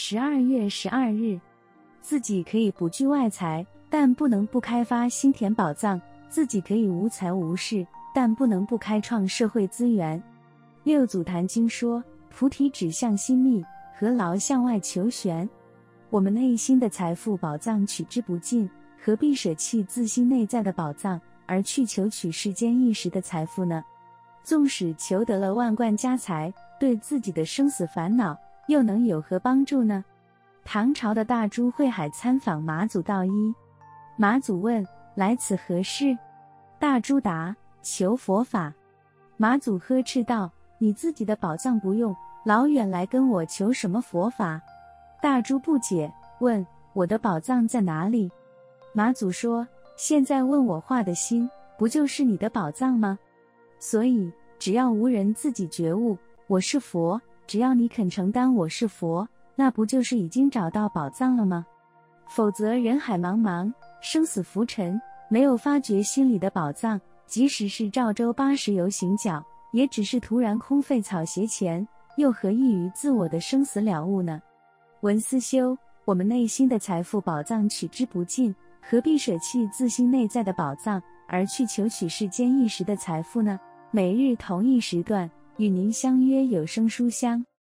十二月十二日，自己可以不惧外财，但不能不开发心田宝藏；自己可以无财无势，但不能不开创社会资源。六祖坛经说：“菩提指向心密，何劳向外求玄？”我们内心的财富宝藏取之不尽，何必舍弃自心内在的宝藏，而去求取世间一时的财富呢？纵使求得了万贯家财，对自己的生死烦恼，又能有何帮助呢？唐朝的大珠慧海参访马祖道一，马祖问：“来此何事？”大珠答：“求佛法。”马祖呵斥道：“你自己的宝藏不用，老远来跟我求什么佛法？”大珠不解，问：“我的宝藏在哪里？”马祖说：“现在问我话的心，不就是你的宝藏吗？所以，只要无人自己觉悟，我是佛。”只要你肯承担我是佛，那不就是已经找到宝藏了吗？否则人海茫茫，生死浮沉，没有发掘心里的宝藏，即使是赵州八十游行脚，也只是徒然空费草鞋钱，又何益于自我的生死了悟呢？文思修，我们内心的财富宝藏取之不尽，何必舍弃自心内在的宝藏，而去求取世间一时的财富呢？每日同一时段。与您相约有声书香。